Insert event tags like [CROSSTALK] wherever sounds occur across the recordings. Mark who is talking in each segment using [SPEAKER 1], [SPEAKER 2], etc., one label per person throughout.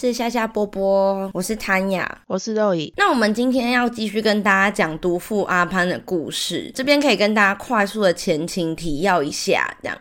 [SPEAKER 1] 是夏夏波波，我是谭雅，
[SPEAKER 2] 我是肉姨。
[SPEAKER 1] 那我们今天要继续跟大家讲毒妇阿潘的故事，这边可以跟大家快速的前情提要一下，这样。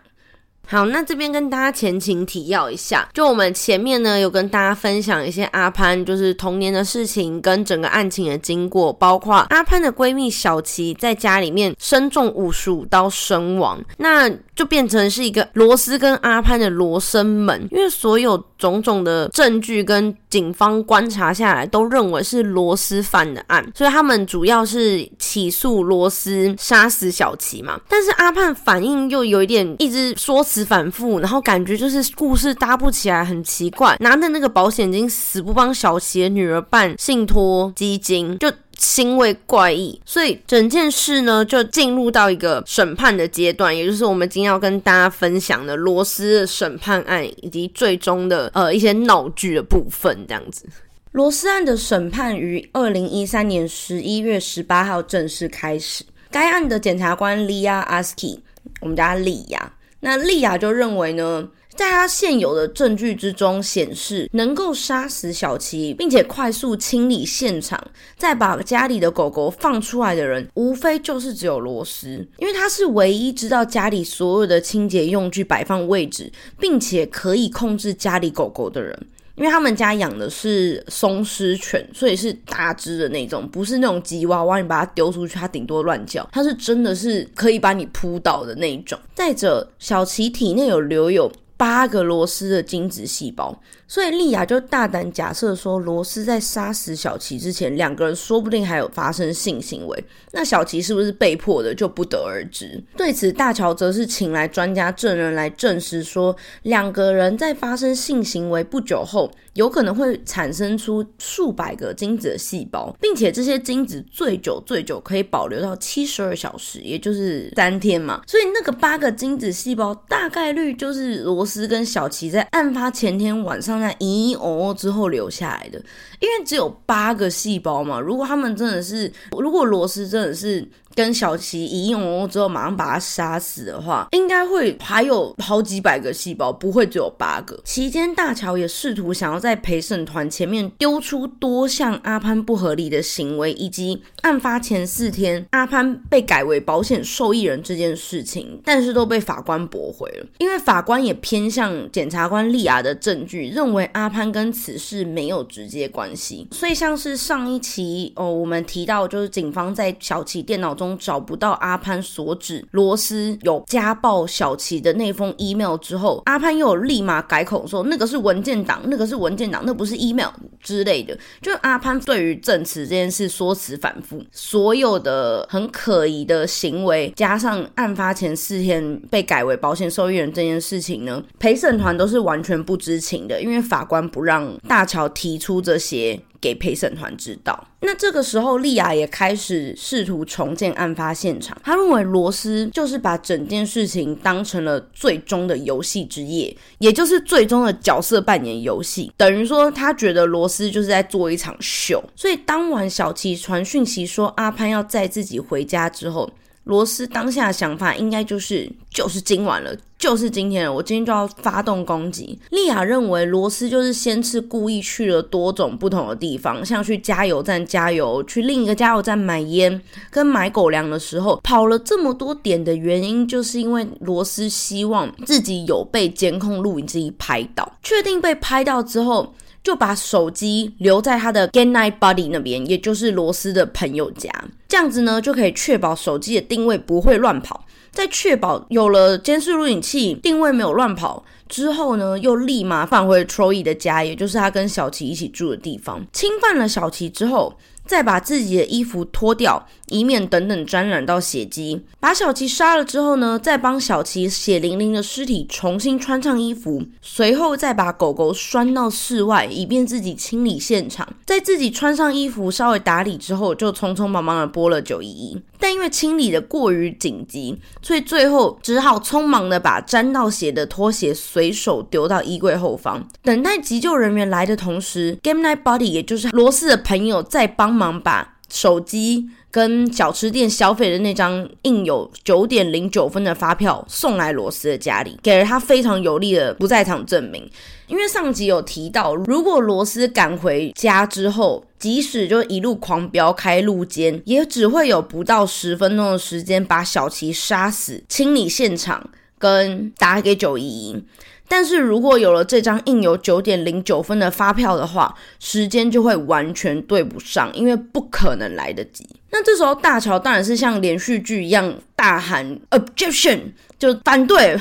[SPEAKER 2] 好，那这边跟大家前情提要一下，就我们前面呢有跟大家分享一些阿潘就是童年的事情跟整个案情的经过，包括阿潘的闺蜜小琪在家里面身中五十五刀身亡，那就变成是一个罗斯跟阿潘的罗生门，因为所有种种的证据跟警方观察下来都认为是罗斯犯的案，所以他们主要是起诉罗斯杀死小琪嘛，但是阿盼反应又有一点一直说辞。反复，然后感觉就是故事搭不起来，很奇怪。拿着那个保险金，死不帮小琪的女儿办信托基金，就行为怪异。所以整件事呢，就进入到一个审判的阶段，也就是我们今天要跟大家分享的罗斯的审判案以及最终的呃一些闹剧的部分。这样子，
[SPEAKER 1] 罗斯案的审判于二零一三年十一月十八号正式开始。该案的检察官利亚阿斯基，我们叫他利亚。那利亚就认为呢，在他现有的证据之中显示，能够杀死小琪，并且快速清理现场，再把家里的狗狗放出来的人，无非就是只有罗斯，因为他是唯一知道家里所有的清洁用具摆放位置，并且可以控制家里狗狗的人。因为他们家养的是松狮犬，所以是大只的那种，不是那种吉娃娃，你把它丢出去，它顶多乱叫。它是真的是可以把你扑倒的那一种。再者，小琪体内有留有八个螺丝的精子细胞。所以莉亚就大胆假设说，罗斯在杀死小琪之前，两个人说不定还有发生性行为。那小琪是不是被迫的，就不得而知。对此，大乔则是请来专家证人来证实说，两个人在发生性行为不久后，有可能会产生出数百个精子的细胞，并且这些精子最久最久可以保留到七十二小时，也就是三天嘛。所以那个八个精子细胞大概率就是罗斯跟小琪在案发前天晚上。那咦哦之后留下来的，因为只有八个细胞嘛。如果他们真的是，如果螺丝真的是。跟小琪一用之后，马上把他杀死的话，应该会还有好几百个细胞，不会只有八个。期间，大乔也试图想要在陪审团前面丢出多项阿潘不合理的行为，以及案发前四天阿潘被改为保险受益人这件事情，但是都被法官驳回了。因为法官也偏向检察官利亚的证据，认为阿潘跟此事没有直接关系。所以，像是上一期哦，我们提到就是警方在小琪电脑中。找不到阿潘所指罗斯有家暴小琪的那封 email 之后，阿潘又立马改口说那个是文件档，那个是文件档，那不是 email 之类的。就阿潘对于证词这件事说辞反复，所有的很可疑的行为，加上案发前四天被改为保险受益人这件事情呢，陪审团都是完全不知情的，因为法官不让大乔提出这些。给陪审团知道。那这个时候，莉亚也开始试图重建案发现场。他认为罗斯就是把整件事情当成了最终的游戏之夜，也就是最终的角色扮演游戏。等于说，他觉得罗斯就是在做一场秀。所以当晚小琪传讯息说阿潘要载自己回家之后。罗斯当下的想法应该就是就是今晚了，就是今天了，我今天就要发动攻击。莉亚认为罗斯就是先是故意去了多种不同的地方，像去加油站加油，去另一个加油站买烟跟买狗粮的时候，跑了这么多点的原因，就是因为罗斯希望自己有被监控录影机拍到，确定被拍到之后。就把手机留在他的 g a n Night Buddy 那边，也就是罗斯的朋友家，这样子呢就可以确保手机的定位不会乱跑。在确保有了监视录影器，定位没有乱跑之后呢，又立马返回 Troy 的家，也就是他跟小琪一起住的地方，侵犯了小琪之后。再把自己的衣服脱掉，以免等等沾染到血迹。把小琪杀了之后呢，再帮小琪血淋淋的尸体重新穿上衣服，随后再把狗狗拴到室外，以便自己清理现场。在自己穿上衣服、稍微打理之后，就匆匆忙忙的拨了九一一。但因为清理的过于紧急，所以最后只好匆忙的把沾到血的拖鞋随手丢到衣柜后方。等待急救人员来的同时，Game Night Body 也就是罗斯的朋友在帮忙把手机跟小吃店消费的那张印有九点零九分的发票送来罗斯的家里，给了他非常有力的不在场证明。因为上集有提到，如果罗斯赶回家之后，即使就一路狂飙开路肩，也只会有不到十分钟的时间把小琪杀死、清理现场跟打给九一一。但是如果有了这张印有九点零九分的发票的话，时间就会完全对不上，因为不可能来得及。那这时候大乔当然是像连续剧一样大喊 objection，就反对。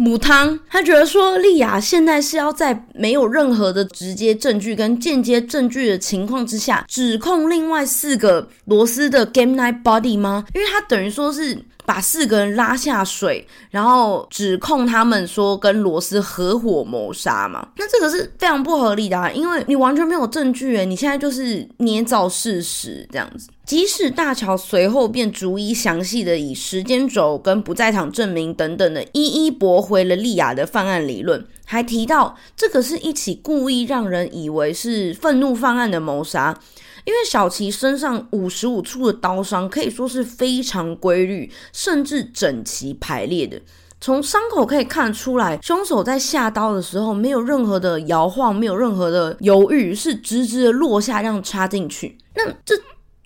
[SPEAKER 1] 母汤，他觉得说莉亚现在是要在没有任何的直接证据跟间接证据的情况之下，指控另外四个罗斯的 Game Night Body 吗？因为他等于说是把四个人拉下水，然后指控他们说跟罗斯合伙谋杀嘛。那这个是非常不合理的，因为你完全没有证据诶，你现在就是捏造事实这样子。即使大乔随后便逐一详细的以时间轴跟不在场证明等等的，一一驳回了利亚的犯案理论，还提到这个是一起故意让人以为是愤怒犯案的谋杀，因为小琪身上五十五处的刀伤可以说是非常规律，甚至整齐排列的，从伤口可以看出来，凶手在下刀的时候没有任何的摇晃，没有任何的犹豫，是直直的落下，这样插进去。那这。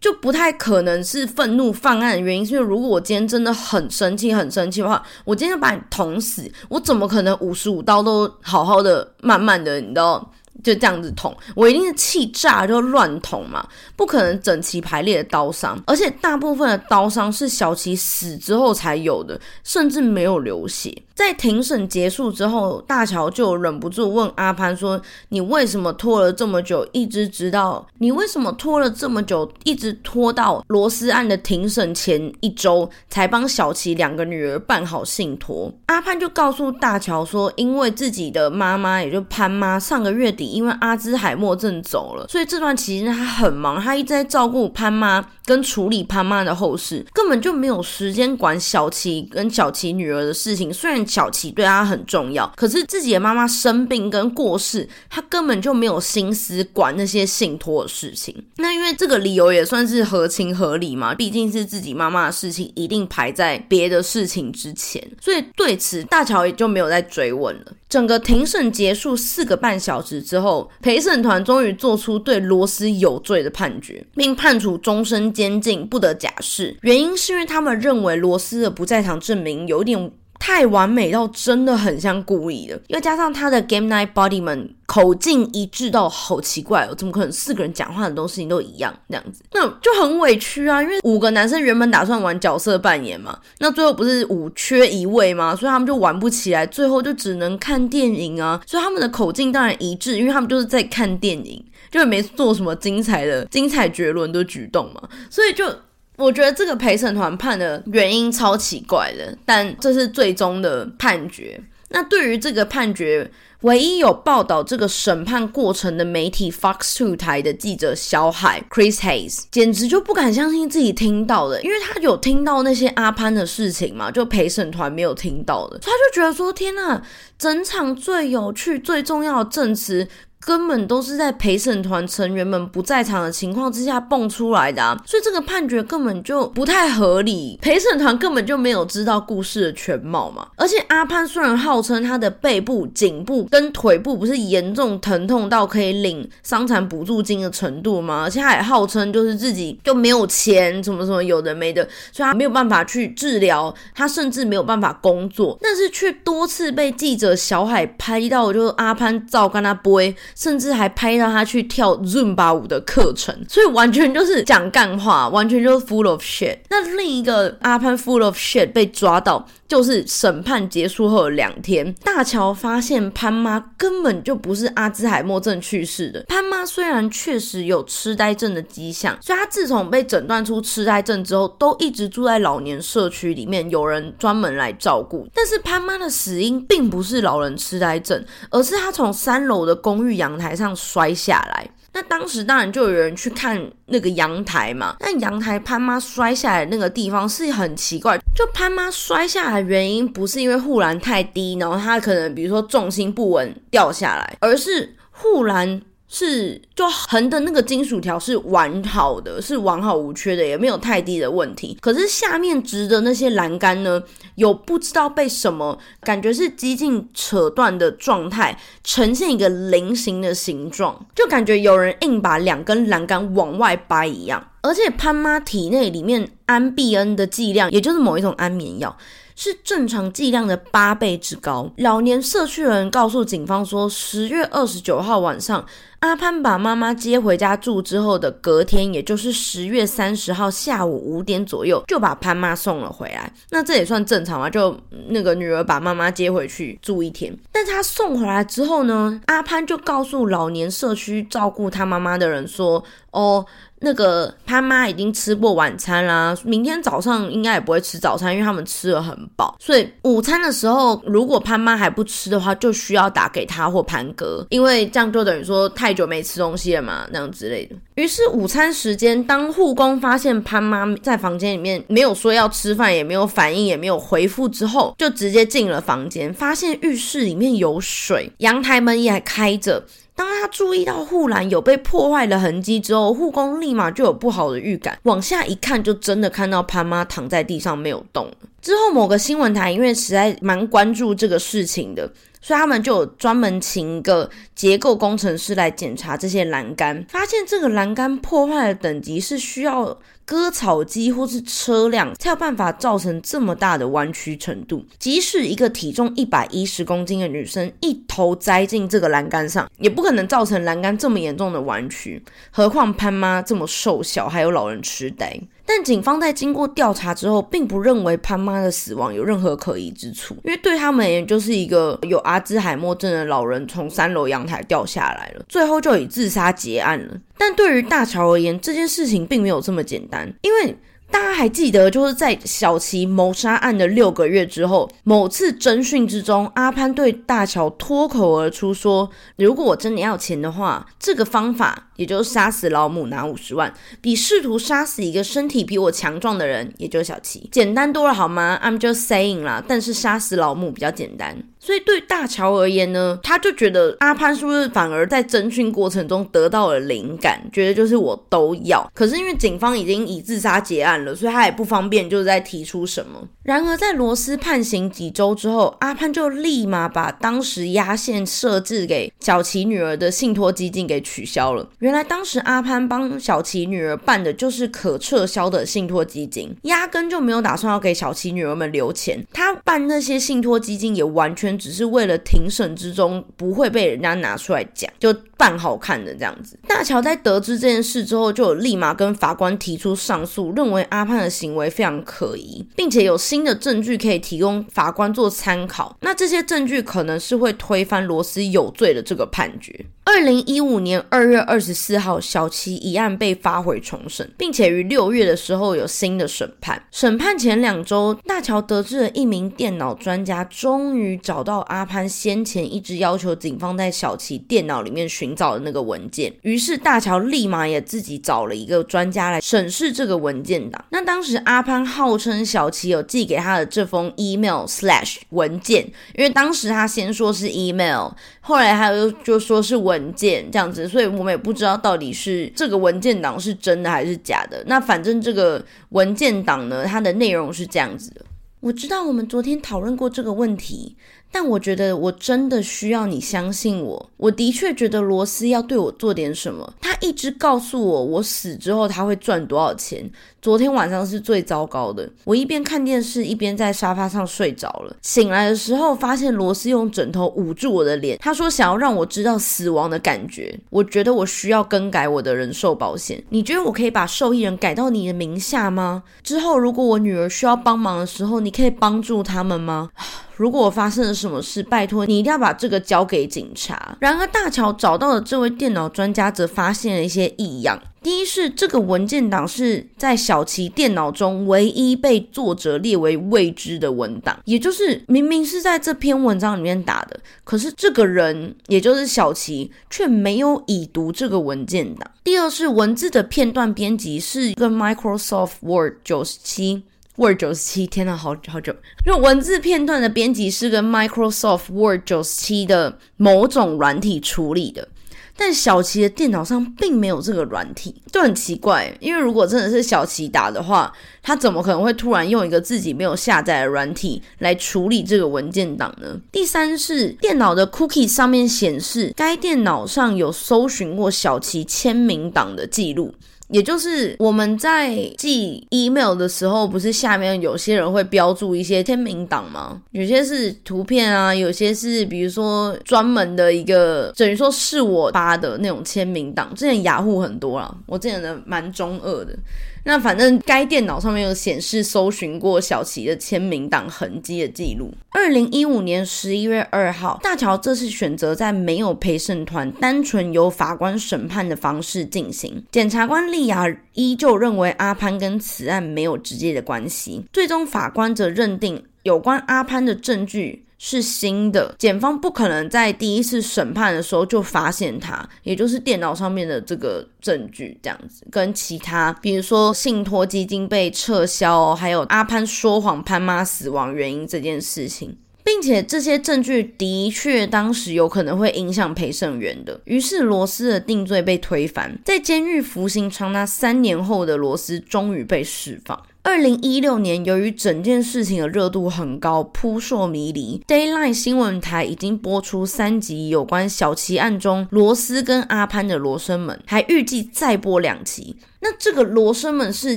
[SPEAKER 1] 就不太可能是愤怒犯案的原因，是因为如果我今天真的很生气、很生气的话，我今天把你捅死，我怎么可能五十五刀都好好的、慢慢的，你知道？就这样子捅，我一定是气炸就乱捅嘛，不可能整齐排列的刀伤，而且大部分的刀伤是小琪死之后才有的，甚至没有流血。在庭审结束之后，大乔就忍不住问阿潘说：“你为什么拖了这么久，一直直到你为什么拖了这么久，一直拖到罗斯案的庭审前一周才帮小琪两个女儿办好信托？”阿潘就告诉大乔说：“因为自己的妈妈，也就潘妈，上个月底。”因为阿兹海默症走了，所以这段期间他很忙，他一直在照顾潘妈跟处理潘妈的后事，根本就没有时间管小琪跟小琪女儿的事情。虽然小琪对他很重要，可是自己的妈妈生病跟过世，他根本就没有心思管那些信托的事情。那因为这个理由也算是合情合理嘛，毕竟是自己妈妈的事情，一定排在别的事情之前，所以对此大乔也就没有再追问了。整个庭审结束四个半小时之后，陪审团终于做出对罗斯有罪的判决，并判处终身监禁，不得假释。原因是因为他们认为罗斯的不在场证明有点。太完美到真的很像故意的，又加上他的 Game Night Body 们口径一致到好奇怪哦，怎么可能四个人讲话很多事情都一样这样子？那就很委屈啊，因为五个男生原本打算玩角色扮演嘛，那最后不是五缺一位吗？所以他们就玩不起来，最后就只能看电影啊。所以他们的口径当然一致，因为他们就是在看电影，就没做什么精彩的、精彩绝伦的举动嘛，所以就。我觉得这个陪审团判的原因超奇怪的，但这是最终的判决。那对于这个判决，唯一有报道这个审判过程的媒体 Fox Two 台的记者小海 Chris Hayes，简直就不敢相信自己听到的，因为他有听到那些阿潘的事情嘛，就陪审团没有听到的，他就觉得说：天呐，整场最有趣、最重要的证词。根本都是在陪审团成员们不在场的情况之下蹦出来的，所以这个判决根本就不太合理。陪审团根本就没有知道故事的全貌嘛。而且阿潘虽然号称他的背部、颈部跟腿部不是严重疼痛到可以领伤残补助金的程度吗？而且他也号称就是自己就没有钱，什么什么有的没的，所以他没有办法去治疗，他甚至没有办法工作，但是却多次被记者小海拍到，就是阿潘照跟他播。甚至还拍到他去跳 Zumba 舞的课程，所以完全就是讲干话，完全就是 full of shit。那另一个阿潘 full of shit 被抓到，就是审判结束后的两天，大乔发现潘妈根本就不是阿兹海默症去世的。潘妈虽然确实有痴呆症的迹象，所以她自从被诊断出痴呆症之后，都一直住在老年社区里面，有人专门来照顾。但是潘妈的死因并不是老人痴呆症，而是她从三楼的公寓阳台上摔下来。那当时当然就有人去看那个阳台嘛。那阳台潘妈摔下来那个地方是很奇怪，就潘妈摔下来原因不是因为护栏太低，然后她可能比如说重心不稳掉下来，而是护栏。是就横的那个金属条是完好的，是完好无缺的，也没有太低的问题。可是下面直的那些栏杆呢，有不知道被什么感觉是激进扯断的状态，呈现一个菱形的形状，就感觉有人硬把两根栏杆往外掰一样。而且潘妈体内里面安必恩的剂量，也就是某一种安眠药。是正常剂量的八倍之高。老年社区人告诉警方说，十月二十九号晚上，阿潘把妈妈接回家住之后的隔天，也就是十月三十号下午五点左右，就把潘妈送了回来。那这也算正常嘛？就那个女儿把妈妈接回去住一天。但他送回来之后呢，阿潘就告诉老年社区照顾他妈妈的人说：“哦。”那个潘妈已经吃过晚餐啦，明天早上应该也不会吃早餐，因为他们吃了很饱。所以午餐的时候，如果潘妈还不吃的话，就需要打给他或潘哥，因为这样就等于说太久没吃东西了嘛，那样之类的。于是午餐时间，当护工发现潘妈在房间里面没有说要吃饭，也没有反应，也没有回复之后，就直接进了房间，发现浴室里面有水，阳台门也开着。当他注意到护栏有被破坏的痕迹之后，护工立马就有不好的预感，往下一看，就真的看到潘妈躺在地上没有动。之后某个新闻台因为实在蛮关注这个事情的，所以他们就专门请一个结构工程师来检查这些栏杆，发现这个栏杆破坏的等级是需要。割草机或是车辆才有办法造成这么大的弯曲程度。即使一个体重一百一十公斤的女生一头栽进这个栏杆上，也不可能造成栏杆这么严重的弯曲。何况潘妈这么瘦小，还有老人痴呆。但警方在经过调查之后，并不认为潘妈的死亡有任何可疑之处，因为对他们而言，就是一个有阿兹海默症的老人从三楼阳台掉下来了，最后就以自杀结案了。但对于大乔而言，这件事情并没有这么简单，因为。大家还记得，就是在小琪谋杀案的六个月之后，某次侦讯之中，阿潘对大乔脱口而出说：“如果我真的要钱的话，这个方法，也就是杀死老母拿五十万，比试图杀死一个身体比我强壮的人，也就是小琪，简单多了，好吗？I'm just saying 啦，但是杀死老母比较简单。”所以对大乔而言呢，他就觉得阿潘是不是反而在侦讯过程中得到了灵感，觉得就是我都要。可是因为警方已经以自杀结案了，所以他也不方便就是在提出什么。然而在罗斯判刑几周之后，阿潘就立马把当时压线设置给小琪女儿的信托基金给取消了。原来当时阿潘帮小琪女儿办的就是可撤销的信托基金，压根就没有打算要给小琪女儿们留钱。他办那些信托基金也完全。只是为了庭审之中不会被人家拿出来讲，就扮好看的这样子。大乔在得知这件事之后，就立马跟法官提出上诉，认为阿潘的行为非常可疑，并且有新的证据可以提供法官做参考。那这些证据可能是会推翻罗斯有罪的这个判决。二零一五年二月二十四号，小七一案被发回重审，并且于六月的时候有新的审判。审判前两周，大乔得知了一名电脑专家终于找到阿潘先前一直要求警方在小琪电脑里面寻找的那个文件。于是大乔立马也自己找了一个专家来审视这个文件档。那当时阿潘号称小琪有寄给他的这封 email slash 文件，因为当时他先说是 email，后来他又就说是。文件这样子，所以我们也不知道到底是这个文件档是真的还是假的。那反正这个文件档呢，它的内容是这样子的。我知道我们昨天讨论过这个问题。但我觉得我真的需要你相信我。我的确觉得罗斯要对我做点什么。他一直告诉我，我死之后他会赚多少钱。昨天晚上是最糟糕的。我一边看电视，一边在沙发上睡着了。醒来的时候，发现罗斯用枕头捂住我的脸。他说想要让我知道死亡的感觉。我觉得我需要更改我的人寿保险。你觉得我可以把受益人改到你的名下吗？之后如果我女儿需要帮忙的时候，你可以帮助他们吗？[SIGHS] 如果我发生了什么事，拜托你一定要把这个交给警察。然而，大乔找到的这位电脑专家则发现了一些异样。第一是这个文件档是在小琪电脑中唯一被作者列为未知的文档，也就是明明是在这篇文章里面打的，可是这个人也就是小琪却没有已读这个文件档。第二是文字的片段编辑是跟 Microsoft Word 九十七。Word 九十七，天呐，好好久。就文字片段的编辑是跟 Microsoft Word 九十七的某种软体处理的。但小齐的电脑上并没有这个软体，就很奇怪。因为如果真的是小齐打的话，他怎么可能会突然用一个自己没有下载的软体来处理这个文件档呢？第三是电脑的 cookie 上面显示，该电脑上有搜寻过小齐签名档的记录。也就是我们在寄 email 的时候，不是下面有些人会标注一些签名档吗？有些是图片啊，有些是比如说专门的一个，等于说是我发的那种签名档。之前雅虎很多啦，我之前的蛮中二的。那反正该电脑上面有显示搜寻过小齐的签名档痕迹的记录。二零一五年十一月二号，大乔这次选择在没有陪审团、单纯由法官审判的方式进行。检察官利亚依旧认为阿潘跟此案没有直接的关系，最终法官则认定有关阿潘的证据。是新的，检方不可能在第一次审判的时候就发现他，也就是电脑上面的这个证据这样子，跟其他，比如说信托基金被撤销，还有阿潘说谎潘妈死亡原因这件事情，并且这些证据的确当时有可能会影响陪审员的，于是罗斯的定罪被推翻，在监狱服刑长达三年后的罗斯终于被释放。二零一六年，由于整件事情的热度很高，扑朔迷离，Dayline 新闻台已经播出三集有关小齐案中罗斯跟阿潘的罗生门，还预计再播两集。那这个罗生门事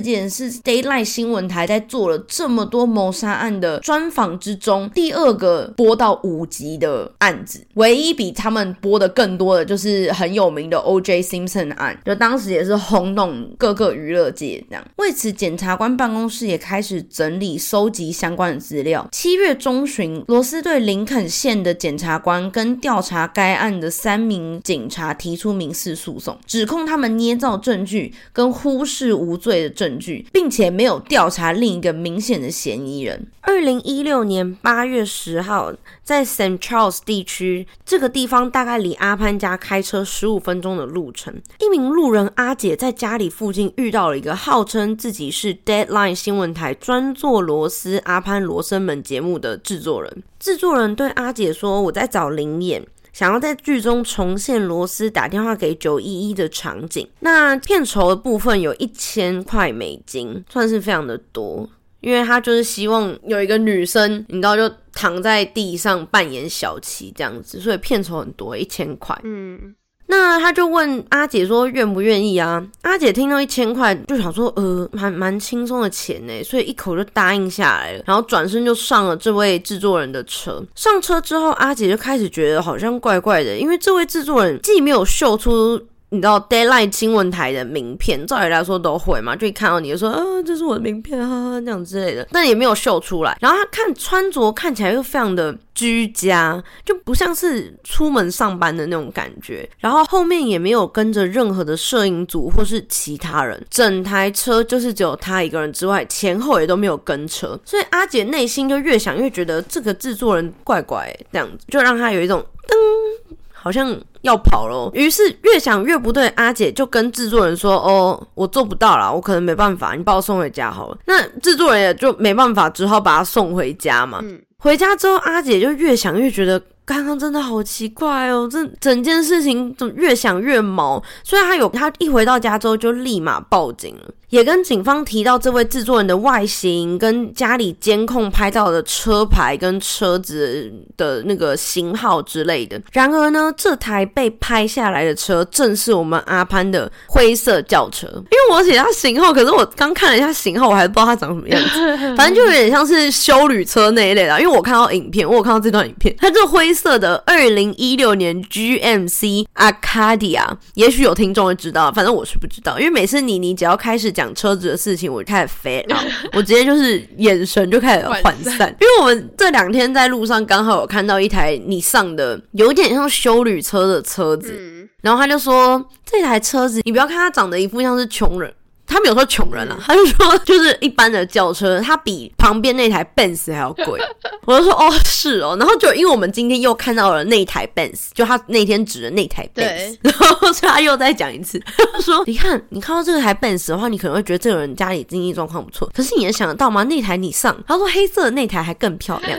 [SPEAKER 1] 件是 Daylight 新闻台在做了这么多谋杀案的专访之中第二个播到五集的案子，唯一比他们播的更多的就是很有名的 O.J. Simpson 案，就当时也是轰动各个娱乐界这样。为此，检察官办公室也开始整理收集相关的资料。七月中旬，罗斯对林肯县的检察官跟调查该案的三名警察提出民事诉讼，指控他们捏造证据跟。忽视无罪的证据，并且没有调查另一个明显的嫌疑人。二零一六年八月十号，在 St. Charles 地区这个地方，大概离阿潘家开车十五分钟的路程。一名路人阿姐在家里附近遇到了一个号称自己是 Deadline 新闻台专做罗斯阿潘罗生门节目的制作人。制作人对阿姐说：“我在找灵眼。”想要在剧中重现罗斯打电话给九一一的场景，那片酬的部分有一千块美金，算是非常的多，因为他就是希望有一个女生，你知道就躺在地上扮演小琪这样子，所以片酬很多，一千块。嗯。那他就问阿姐说愿不愿意啊？阿姐听到一千块就想说，呃，蛮蛮轻松的钱呢，所以一口就答应下来了。然后转身就上了这位制作人的车。上车之后，阿姐就开始觉得好像怪怪的，因为这位制作人既没有秀出。你知道 Daylight 新闻台的名片，照理来说都会嘛，就一看到你就说，啊，这是我的名片，哈哈，这样之类的，但也没有秀出来。然后他看穿着看起来又非常的居家，就不像是出门上班的那种感觉。然后后面也没有跟着任何的摄影组或是其他人，整台车就是只有他一个人之外，前后也都没有跟车。所以阿姐内心就越想越觉得这个制作人怪怪，这样子就让他有一种噔。好像要跑喽，于是越想越不对。阿姐就跟制作人说：“哦，我做不到了，我可能没办法，你把我送回家好了。”那制作人也就没办法，只好把他送回家嘛。回家之后，阿姐就越想越觉得。刚刚真的好奇怪哦，这整件事情怎么越想越毛？虽然他有，他一回到家之后就立马报警了，也跟警方提到这位制作人的外形、跟家里监控拍到的车牌跟车子的那个型号之类的。然而呢，这台被拍下来的车正是我们阿潘的灰色轿车。因为我写他型号，可是我刚看了一下型号，我还不知道他长什么样子。反正就有点像是修旅车那一类的。因为我看到影片，我有看到这段影片，它这灰。色的二零一六年 GMC Acadia，也许有听众会知道，反正我是不知道，因为每次你你只要开始讲车子的事情，我就开始飞，[LAUGHS] 我直接就是眼神就开始涣散，因为我们这两天在路上刚好有看到一台你上的有点像修旅车的车子，然后他就说这台车子，你不要看它长得一副像是穷人。他没有说穷人啊，[LAUGHS] 他就说就是一般的轿车，它比旁边那台 Benz 还要贵。[LAUGHS] 我就说哦是哦，然后就因为我们今天又看到了那台 Benz，就他那天指的那台 Benz，[LAUGHS] 然后所以他又再讲一次，他说你看你看到这台 Benz 的话，你可能会觉得这个人家里经济状况不错，可是你能想得到吗？那台你上，他说黑色的那台还更漂亮。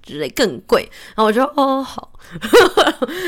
[SPEAKER 1] 之类更贵。然后我就哦好，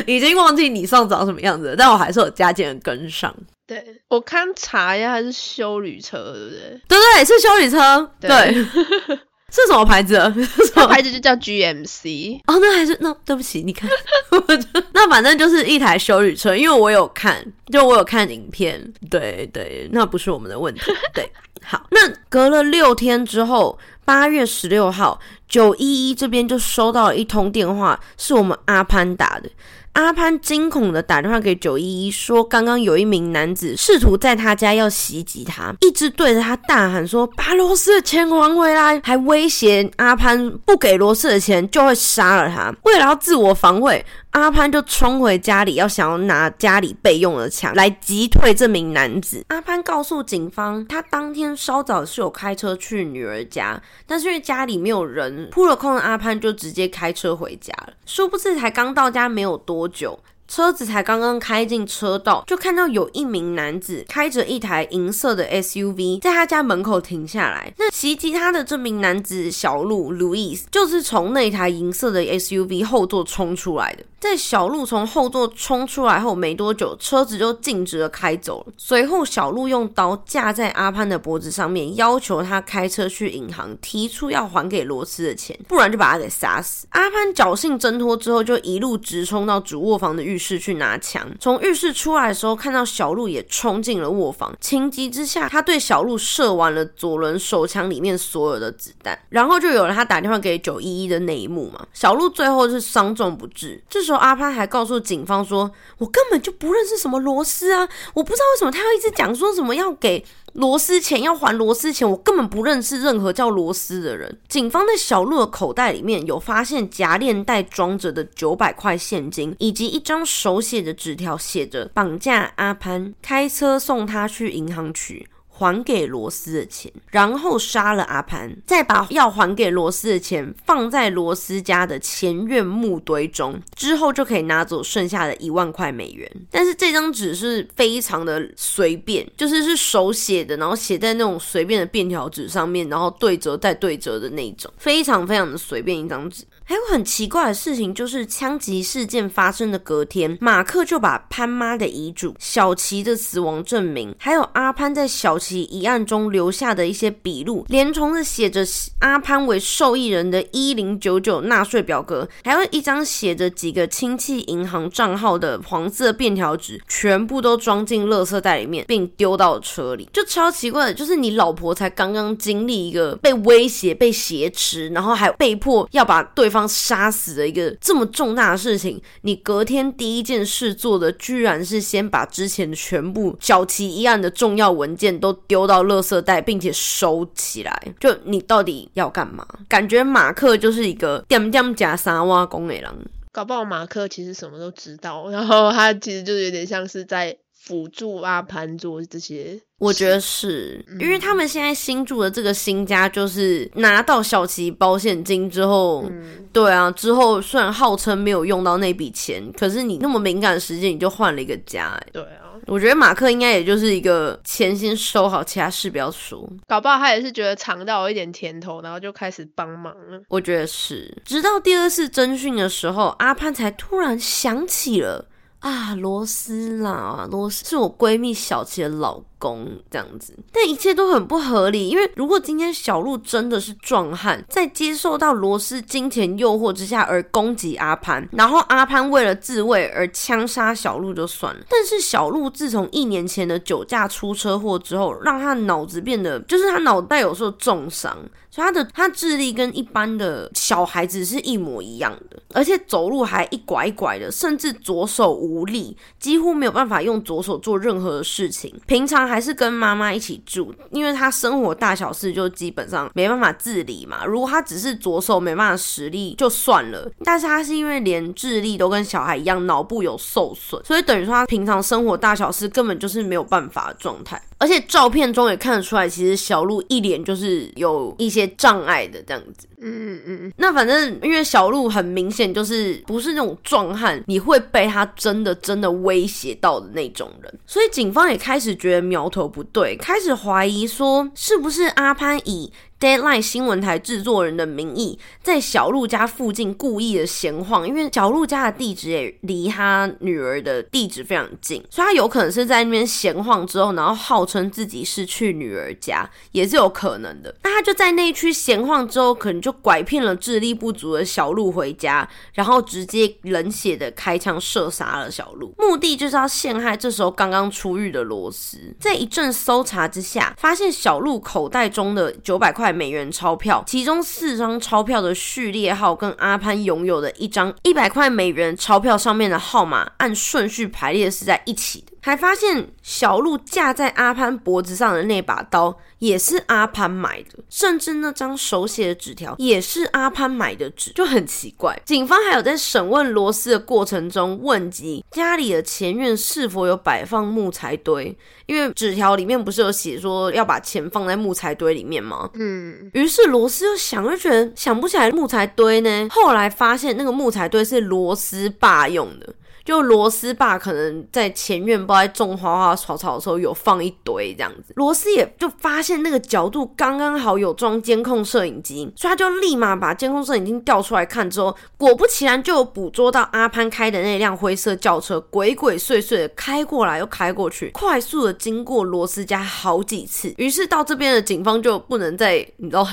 [SPEAKER 1] 已经忘记你上长什么样子了，但我还是有加减跟上。
[SPEAKER 3] 对我看查一下，还是修旅车，对不对？
[SPEAKER 1] 对对，是修旅车，对。[LAUGHS] 是什么牌子？[LAUGHS] 什么
[SPEAKER 3] 牌子就叫 GMC
[SPEAKER 1] 哦，那还是那对不起，你看，[LAUGHS] 那反正就是一台修理车，因为我有看，就我有看影片，对对，那不是我们的问题，对，好，那隔了六天之后，八月十六号，九一一这边就收到了一通电话，是我们阿潘打的。阿潘惊恐的打电话给九一一，说刚刚有一名男子试图在他家要袭击他，一直对着他大喊说：“把罗斯的钱还回来！”还威胁阿潘不给罗斯的钱就会杀了他。为了要自我防卫。阿潘就冲回家里，要想要拿家里备用的枪来击退这名男子。阿潘告诉警方，他当天稍早是有开车去女儿家，但是因为家里没有人，扑了空的阿潘就直接开车回家了。殊不知才刚到家没有多久。车子才刚刚开进车道，就看到有一名男子开着一台银色的 SUV 在他家门口停下来。那袭击他的这名男子小路 Louis 就是从那台银色的 SUV 后座冲出来的。在小路从后座冲出来后没多久，车子就径直的开走了。随后，小路用刀架在阿潘的脖子上面，要求他开车去银行，提出要还给罗斯的钱，不然就把他给杀死。阿潘侥幸挣脱之后，就一路直冲到主卧房的浴室去拿枪。从浴室出来的时候，看到小鹿也冲进了卧房，情急之下，他对小鹿射完了左轮手枪里面所有的子弹，然后就有了他打电话给九一一的那一幕嘛。小鹿最后是伤重不治，这。时候阿潘还告诉警方说：“我根本就不认识什么罗斯啊，我不知道为什么他要一直讲说什么要给螺丝钱，要还螺丝钱，我根本不认识任何叫螺丝的人。”警方在小鹿的口袋里面有发现夹链袋装着的九百块现金，以及一张手写的纸条，写着绑架阿潘，开车送他去银行取。还给罗斯的钱，然后杀了阿潘，再把要还给罗斯的钱放在罗斯家的前院木堆中，之后就可以拿走剩下的一万块美元。但是这张纸是非常的随便，就是是手写的，然后写在那种随便的便条纸上面，然后对折再对折的那种，非常非常的随便一张纸。还有很奇怪的事情，就是枪击事件发生的隔天，马克就把潘妈的遗嘱、小琪的死亡证明，还有阿潘在小琪一案中留下的一些笔录，连同着写着阿潘为受益人的一零九九纳税表格，还有一张写着几个亲戚银行账号的黄色便条纸，全部都装进垃圾袋里面，并丢到车里。就超奇怪的，就是你老婆才刚刚经历一个被威胁、被挟持，然后还被迫要把对方。杀死的一个这么重大的事情，你隔天第一件事做的居然是先把之前全部小齐一案的重要文件都丢到垃圾袋，并且收起来。就你到底要干嘛？感觉马克就是一个点点假沙挖工的人。
[SPEAKER 3] 搞不好马克其实什么都知道，然后他其实就有点像是在辅助阿潘做这些。
[SPEAKER 1] 我觉得是因为他们现在新住的这个新家，就是拿到小齐保险金之后，对啊，之后虽然号称没有用到那笔钱，可是你那么敏感的时间，你就换了一个家，欸，
[SPEAKER 3] 对啊，
[SPEAKER 1] 我觉得马克应该也就是一个钱先收好，其他事不要说，
[SPEAKER 3] 搞不好他也是觉得尝到一点甜头，然后就开始帮忙了。
[SPEAKER 1] 我觉得是，直到第二次征讯的时候，阿潘才突然想起了。啊，罗斯啦，罗斯是我闺蜜小琪的老公，这样子，但一切都很不合理。因为如果今天小鹿真的是壮汉，在接受到罗斯金钱诱惑之下而攻击阿潘，然后阿潘为了自卫而枪杀小鹿就算了。但是小鹿自从一年前的酒驾出车祸之后，让他脑子变得，就是他脑袋有时候重伤。所以他的他智力跟一般的小孩子是一模一样的，而且走路还一拐一拐的，甚至左手无力，几乎没有办法用左手做任何的事情。平常还是跟妈妈一起住，因为他生活大小事就基本上没办法自理嘛。如果他只是左手没办法实力就算了，但是他是因为连智力都跟小孩一样，脑部有受损，所以等于说他平常生活大小事根本就是没有办法的状态。而且照片中也看得出来，其实小鹿一脸就是有一些障碍的这样子。嗯嗯嗯。那反正因为小鹿很明显就是不是那种壮汉，你会被他真的真的威胁到的那种人，所以警方也开始觉得苗头不对，开始怀疑说是不是阿潘以。Deadline 新闻台制作人的名义，在小鹿家附近故意的闲晃，因为小鹿家的地址也离他女儿的地址非常近，所以他有可能是在那边闲晃之后，然后号称自己是去女儿家，也是有可能的。那他就在那一区闲晃之后，可能就拐骗了智力不足的小鹿回家，然后直接冷血的开枪射杀了小鹿，目的就是要陷害这时候刚刚出狱的罗斯。在一阵搜查之下，发现小鹿口袋中的九百块美元钞票，其中四张钞票的序列号跟阿潘拥有的一张一百块美元钞票上面的号码按顺序排列是在一起的。还发现小鹿架在阿潘脖子上的那把刀也是阿潘买的，甚至那张手写的纸条也是阿潘买的纸，就很奇怪。警方还有在审问罗斯的过程中问及家里的前院是否有摆放木材堆，因为纸条里面不是有写说要把钱放在木材堆里面吗？嗯，于是罗斯又想，就觉得想不起来木材堆呢。后来发现那个木材堆是罗斯爸用的。就罗斯爸可能在前院，不知道种花花草草的时候有放一堆这样子，罗斯也就发现那个角度刚刚好有装监控摄影机，所以他就立马把监控摄影机调出来看，之后果不其然就有捕捉到阿潘开的那辆灰色轿车鬼鬼祟祟的开过来又开过去，快速的经过罗斯家好几次，于是到这边的警方就不能再你知道。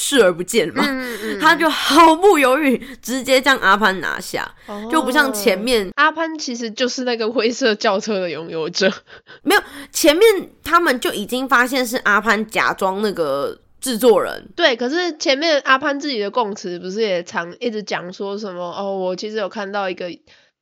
[SPEAKER 1] 视而不见嘛，他就毫不犹豫直接将阿潘拿下，就不像前面
[SPEAKER 3] 阿潘其实就是那个灰色轿车的拥有者，[LAUGHS]
[SPEAKER 1] 没有前面他们就已经发现是阿潘假装那个制作人，
[SPEAKER 3] 对，可是前面阿潘自己的供词不是也常一直讲说什么哦，我其实有看到一个。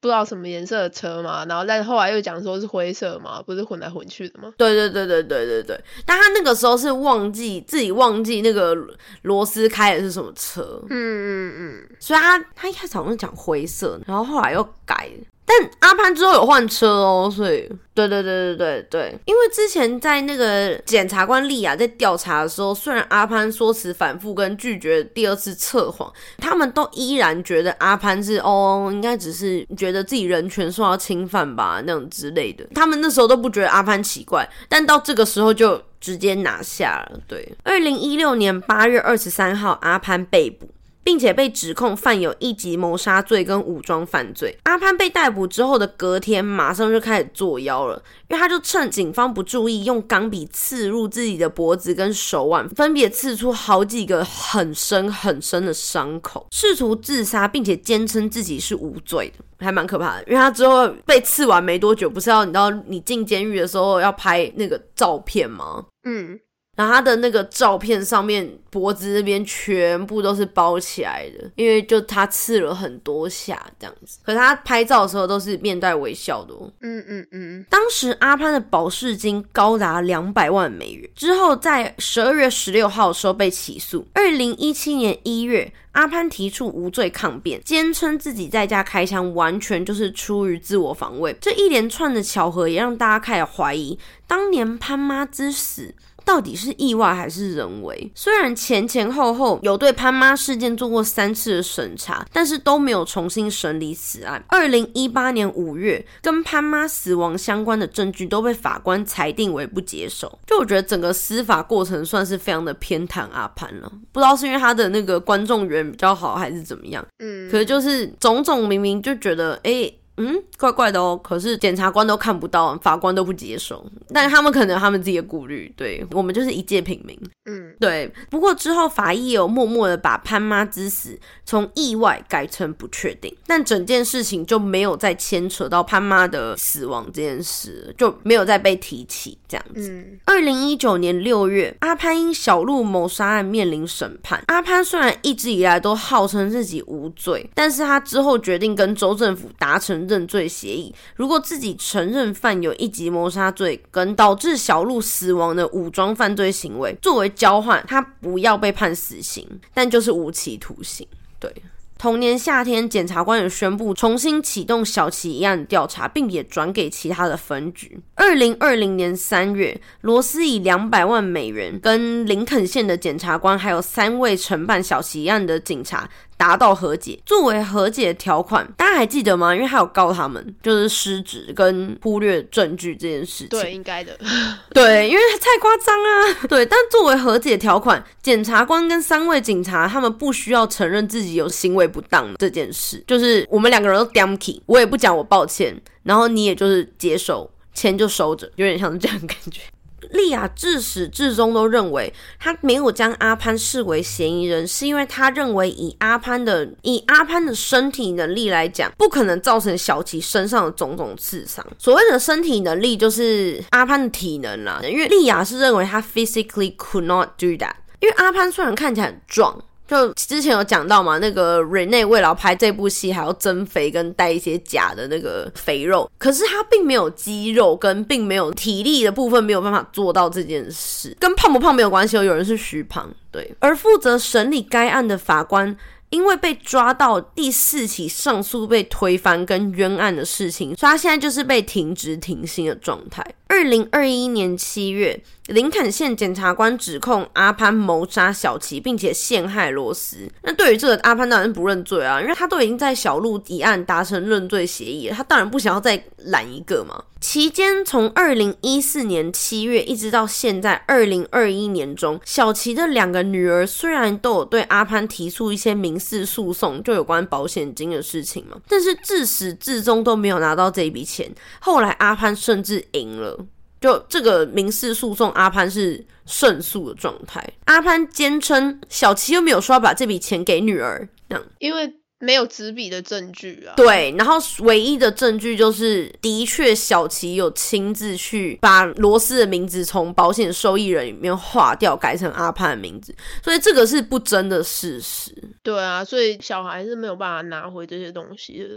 [SPEAKER 3] 不知道什么颜色的车嘛，然后但后来又讲说是灰色嘛，不是混来混去的吗？
[SPEAKER 1] 对对对对对对对。但他那个时候是忘记自己忘记那个罗斯开的是什么车，嗯嗯嗯，所以他他一开始好像讲灰色，然后后来又改。但阿潘之后有换车哦，所以对对对对对对，因为之前在那个检察官利亚在调查的时候，虽然阿潘说辞反复跟拒绝第二次测谎，他们都依然觉得阿潘是哦，应该只是觉得自己人权受到侵犯吧，那种之类的。他们那时候都不觉得阿潘奇怪，但到这个时候就直接拿下了。对，二零一六年八月二十三号，阿潘被捕。并且被指控犯有一级谋杀罪跟武装犯罪。阿潘被逮捕之后的隔天，马上就开始作妖了，因为他就趁警方不注意，用钢笔刺入自己的脖子跟手腕，分别刺出好几个很深很深的伤口，试图自杀，并且坚称自己是无罪的，还蛮可怕的。因为他之后被刺完没多久，不是要你知道你进监狱的时候要拍那个照片吗？嗯。然后他的那个照片上面脖子那边全部都是包起来的，因为就他刺了很多下这样子。可是他拍照的时候都是面带微笑的。嗯嗯嗯。当时阿潘的保释金高达两百万美元，之后在十二月十六号的时候被起诉。二零一七年一月，阿潘提出无罪抗辩，坚称自己在家开枪完全就是出于自我防卫。这一连串的巧合也让大家开始怀疑，当年潘妈之死。到底是意外还是人为？虽然前前后后有对潘妈事件做过三次的审查，但是都没有重新审理此案。二零一八年五月，跟潘妈死亡相关的证据都被法官裁定为不接受。就我觉得整个司法过程算是非常的偏袒阿潘了，不知道是因为他的那个观众缘比较好，还是怎么样。嗯，可是就是种种明明就觉得，哎。嗯，怪怪的哦。可是检察官都看不到，法官都不接受。但他们可能他们自己的顾虑，对我们就是一介平民。嗯，对。不过之后法医有默默的把潘妈之死从意外改成不确定，但整件事情就没有再牵扯到潘妈的死亡这件事，就没有再被提起这样子。二零一九年六月，阿潘因小鹿谋杀案面临审判。阿潘虽然一直以来都号称自己无罪，但是他之后决定跟州政府达成。认罪协议，如果自己承认犯有一级谋杀罪跟导致小鹿死亡的武装犯罪行为，作为交换，他不要被判死刑，但就是无期徒刑。对。同年夏天，检察官也宣布重新启动小齐一案调查，并也转给其他的分局。二零二零年三月，罗斯以两百万美元跟林肯县的检察官，还有三位承办小齐案的警察达到和解。作为和解条款，大家还记得吗？因为还有告他们，就是失职跟忽略证据这件事情。
[SPEAKER 3] 对，应该的。[LAUGHS] [LAUGHS]
[SPEAKER 1] 对，因为太夸张啊。[LAUGHS] 对，但作为和解条款，检察官跟三位警察他们不需要承认自己有行为不当这件事，就是我们两个人都 d a m k y 我也不讲我抱歉，然后你也就是接受，钱就收着，有点像这样感觉。莉亚自始至终都认为，他没有将阿潘视为嫌疑人，是因为他认为以阿潘的以阿潘的身体能力来讲，不可能造成小琪身上的种种刺伤。所谓的身体能力，就是阿潘的体能啦。因为莉亚是认为他 physically could not do that，因为阿潘虽然看起来很壮。就之前有讲到嘛，那个瑞内为了拍这部戏，还要增肥跟带一些假的那个肥肉，可是他并没有肌肉跟并没有体力的部分，没有办法做到这件事，跟胖不胖没有关系哦。有人是虚胖，对。而负责审理该案的法官。因为被抓到第四起上诉被推翻跟冤案的事情，所以他现在就是被停职停薪的状态。二零二一年七月，林肯县检察官指控阿潘谋杀小琪，并且陷害罗斯。那对于这个阿潘当然不认罪啊，因为他都已经在小路一案达成认罪协议了，他当然不想要再揽一个嘛。期间从二零一四年七月一直到现在二零二一年中，小琪的两个女儿虽然都有对阿潘提出一些民事诉讼，就有关保险金的事情嘛，但是自始至终都没有拿到这一笔钱。后来阿潘甚至赢了，就这个民事诉讼，阿潘是胜诉的状态。阿潘坚称小琪又没有说要把这笔钱给女儿，这样
[SPEAKER 3] 因为。没有纸笔的证据啊。
[SPEAKER 1] 对，然后唯一的证据就是，的确小琪有亲自去把罗斯的名字从保险受益人里面划掉，改成阿潘的名字，所以这个是不争的事实。
[SPEAKER 3] 对啊，所以小孩是没有办法拿回这些东西的。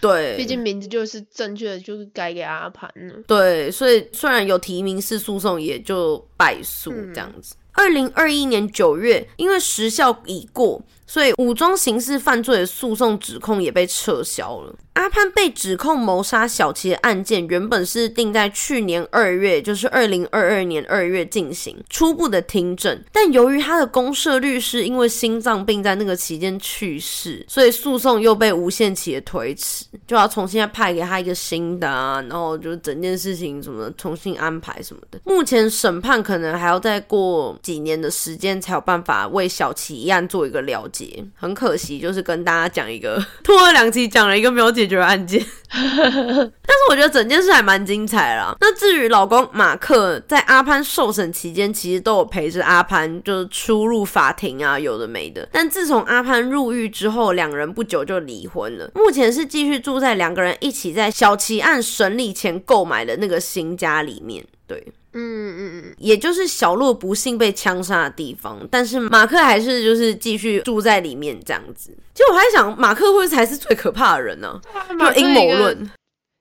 [SPEAKER 1] 对，
[SPEAKER 3] 毕竟名字就是正确的，就是改给阿潘了。
[SPEAKER 1] 对，所以虽然有提名式诉讼，也就败诉这样子。二零二一年九月，因为时效已过。所以，武装刑事犯罪的诉讼指控也被撤销了。阿潘被指控谋杀小琪的案件，原本是定在去年二月，就是二零二二年二月进行初步的听证。但由于他的公社律师因为心脏病在那个期间去世，所以诉讼又被无限期的推迟，就要重新再派给他一个新的啊，然后就整件事情什么重新安排什么的。目前审判可能还要再过几年的时间，才有办法为小琪一案做一个了解。很可惜，就是跟大家讲一个 [LAUGHS] 拖了两期，讲了一个没有解解决案件。[LAUGHS] 但是我觉得整件事还蛮精彩啦。那至于老公马克，在阿潘受审期间，其实都有陪着阿潘，就是出入法庭啊，有的没的。但自从阿潘入狱之后，两人不久就离婚了。目前是继续住在两个人一起在小奇案审理前购买的那个新家里面。对。嗯嗯嗯，也就是小洛不幸被枪杀的地方，但是马克还是就是继续住在里面这样子。其实我还想，马克会才是最可怕的人呢？就阴谋论，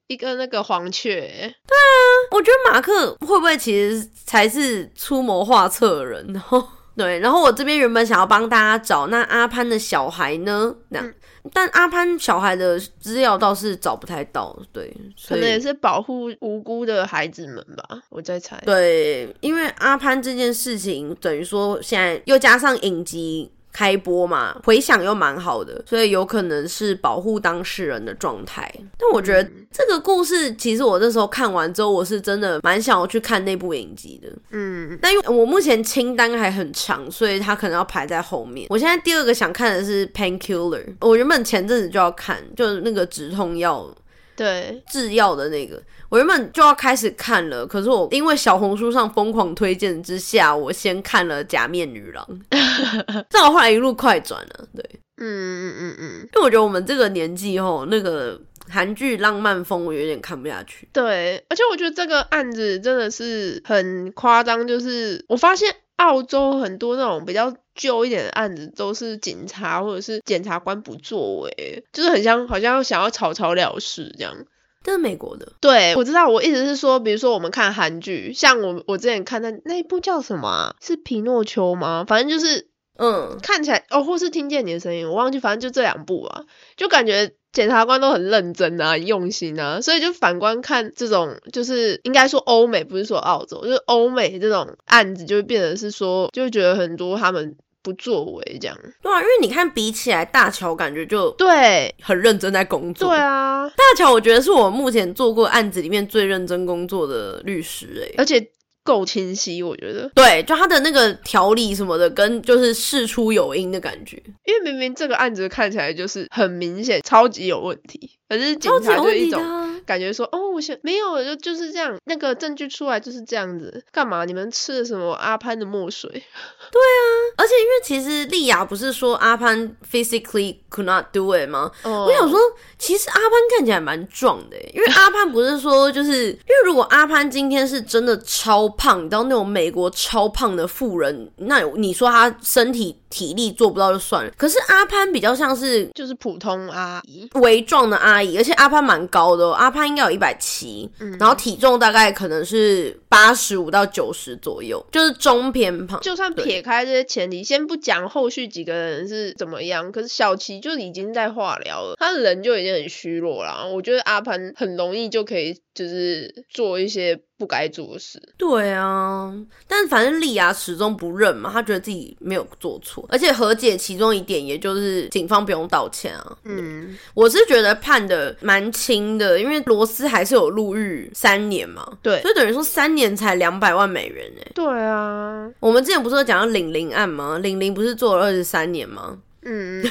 [SPEAKER 3] 一个那个黄雀。
[SPEAKER 1] 对啊，我觉得马克会不会其实才是出谋划策的人？然后对，然后我这边原本想要帮大家找那阿潘的小孩呢，那样。但阿潘小孩的资料倒是找不太到，对，
[SPEAKER 3] 可能也是保护无辜的孩子们吧，我在猜。
[SPEAKER 1] 对，因为阿潘这件事情，等于说现在又加上影集。开播嘛，回响又蛮好的，所以有可能是保护当事人的状态。但我觉得这个故事，其实我那时候看完之后，我是真的蛮想要去看那部影集的。嗯，但因为我目前清单还很长，所以它可能要排在后面。我现在第二个想看的是《Painkiller》，我原本前阵子就要看，就是那个止痛药。
[SPEAKER 3] 对，
[SPEAKER 1] 制药的那个，我原本就要开始看了，可是我因为小红书上疯狂推荐之下，我先看了《假面女郎》，[LAUGHS] 但我后来一路快转了。对，嗯嗯嗯嗯，因为我觉得我们这个年纪吼，那个韩剧浪漫风我有点看不下去。
[SPEAKER 3] 对，而且我觉得这个案子真的是很夸张，就是我发现澳洲很多那种比较。旧一点的案子都是警察或者是检察官不作为，就是很像好像想要草草了事这样。
[SPEAKER 1] 这是美国的，
[SPEAKER 3] 对我知道。我意思是说，比如说我们看韩剧，像我我之前看的那一部叫什么？是皮诺丘吗？反正就是嗯，看起来哦，或是听见你的声音，我忘记，反正就这两部啊，就感觉。检察官都很认真啊，用心啊，所以就反观看这种，就是应该说欧美，不是说澳洲，就是欧美这种案子，就会变得是说，就会觉得很多他们不作为这样。
[SPEAKER 1] 对啊，因为你看比起来大乔感觉就
[SPEAKER 3] 对
[SPEAKER 1] 很认真在工作。
[SPEAKER 3] 对啊，
[SPEAKER 1] 大乔我觉得是我目前做过案子里面最认真工作的律师哎，
[SPEAKER 3] 而且。够清晰，我觉得
[SPEAKER 1] 对，就他的那个条理什么的，跟就是事出有因的感觉。
[SPEAKER 3] 因为明明这个案子看起来就是很明显，超级有问题，可是警察就一种感觉说，哦，我想没有，就就是这样，那个证据出来就是这样子，干嘛？你们吃了什么阿潘的墨水？[LAUGHS]
[SPEAKER 1] 对啊，而且因为其实丽雅不是说阿潘 physically could not do it 吗？我想说，其实阿潘看起来蛮壮的，因为阿潘不是说 [LAUGHS] 就是，因为如果阿潘今天是真的超胖，你知道那种美国超胖的富人，那你说他身体体力做不到就算了，可是阿潘比较像是
[SPEAKER 3] 就是普通阿姨，
[SPEAKER 1] 微壮的阿姨，而且阿潘蛮高的，阿潘应该有一百七，然后体重大概可能是八十五到九十左右，就是中偏胖，
[SPEAKER 3] 就算撇。开这些前提，先不讲后续几个人是怎么样，可是小齐就已经在化疗了，他的人就已经很虚弱了。我觉得阿潘很容易就可以。就是做一些不该做的事。
[SPEAKER 1] 对啊，但反正莉亚始终不认嘛，他觉得自己没有做错，而且和解其中一点，也就是警方不用道歉啊。嗯，我是觉得判的蛮轻的，因为罗斯还是有入狱三年嘛。
[SPEAKER 3] 对，
[SPEAKER 1] 所以等于说三年才两百万美元哎。
[SPEAKER 3] 对啊，
[SPEAKER 1] 我们之前不是有讲到玲玲案吗？玲玲不是做了二十三年吗？嗯，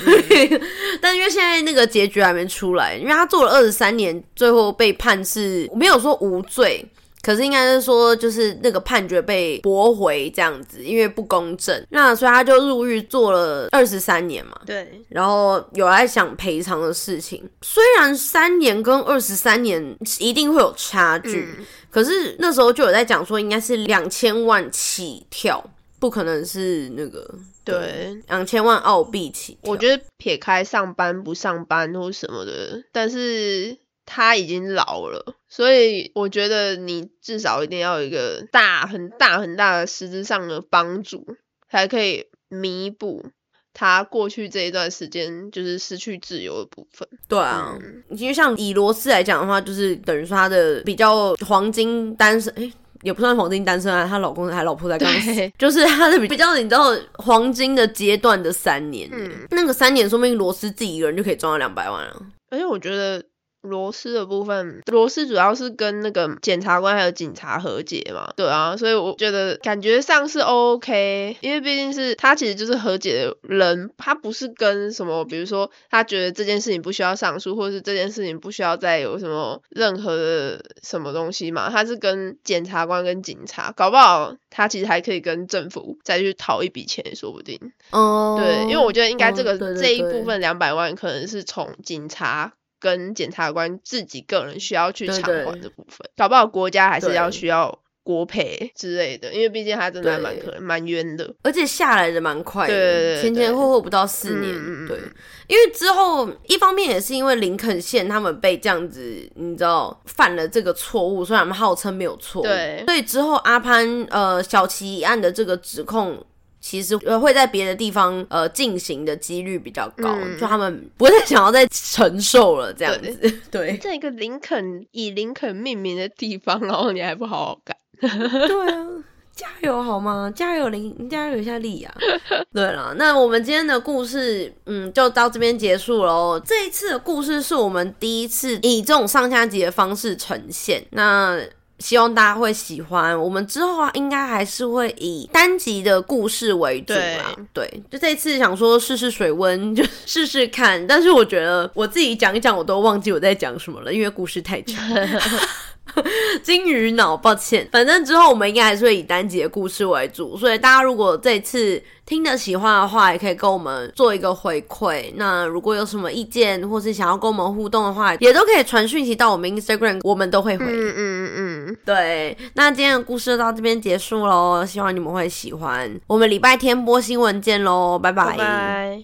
[SPEAKER 1] [LAUGHS] 但因为现在那个结局还没出来，因为他做了二十三年，最后被判是没有说无罪，可是应该是说就是那个判决被驳回这样子，因为不公正。那所以他就入狱做了二十三年嘛。
[SPEAKER 3] 对，
[SPEAKER 1] 然后有在想赔偿的事情，虽然三年跟二十三年一定会有差距，可是那时候就有在讲说应该是两千万起跳。不可能是那个
[SPEAKER 3] 对
[SPEAKER 1] 两千万澳币起，
[SPEAKER 3] 我觉得撇开上班不上班或什么的，但是他已经老了，所以我觉得你至少一定要有一个大很大很大的实质上的帮助，才可以弥补他过去这一段时间就是失去自由的部分。
[SPEAKER 1] 对啊，因为像以罗斯来讲的话，就是等于说他的比较黄金单身，哎。也不算黄金单身啊，她老公还老婆在刚死，就是她的比较你知道黄金的阶段的三年，那个三年说明罗斯自己一个人就可以赚到两百万了，
[SPEAKER 3] 而且我觉得。罗斯的部分，罗斯主要是跟那个检察官还有警察和解嘛，对啊，所以我觉得感觉上是 OK，因为毕竟是他其实就是和解的人，他不是跟什么，比如说他觉得这件事情不需要上诉，或者是这件事情不需要再有什么任何的什么东西嘛，他是跟检察官跟警察，搞不好他其实还可以跟政府再去讨一笔钱，说不定。哦，对，因为我觉得应该这个这一部分两百万可能是从警察。跟检察官自己个人需要去偿还的部分，搞不好国家还是要需要国赔之类的，因为毕竟他真的蛮可能蛮冤的，
[SPEAKER 1] 而且下来的蛮快的，前前后后不到四年。对，因为之后一方面也是因为林肯县他们被这样子，你知道犯了这个错误，虽然他们号称没有错误，
[SPEAKER 3] 对，
[SPEAKER 1] 所以之后阿潘呃小齐案的这个指控。其实呃会在别的地方呃进行的几率比较高，就他们不会再想要再承受了这样子。对，
[SPEAKER 3] 在一 [LAUGHS] 个林肯以林肯命名的地方，然后你还不好好干。
[SPEAKER 1] 对啊，加油好吗？加油林，加油一下力啊！对了，那我们今天的故事嗯就到这边结束喽。这一次的故事是我们第一次以这种上下集的方式呈现。那希望大家会喜欢。我们之后啊，应该还是会以单集的故事为主啦。对，就这次想说试试水温，就试试看。但是我觉得我自己讲一讲，我都忘记我在讲什么了，因为故事太长。[LAUGHS] [LAUGHS] 金鱼脑，抱歉。反正之后我们应该还是会以单集的故事为主，所以大家如果这次听得喜欢的话，也可以跟我们做一个回馈。那如果有什么意见，或是想要跟我们互动的话，也都可以传讯息到我们 Instagram，我们都会回。嗯嗯嗯，对。那今天的故事就到这边结束喽，希望你们会喜欢。我们礼拜天播新闻见喽，拜拜。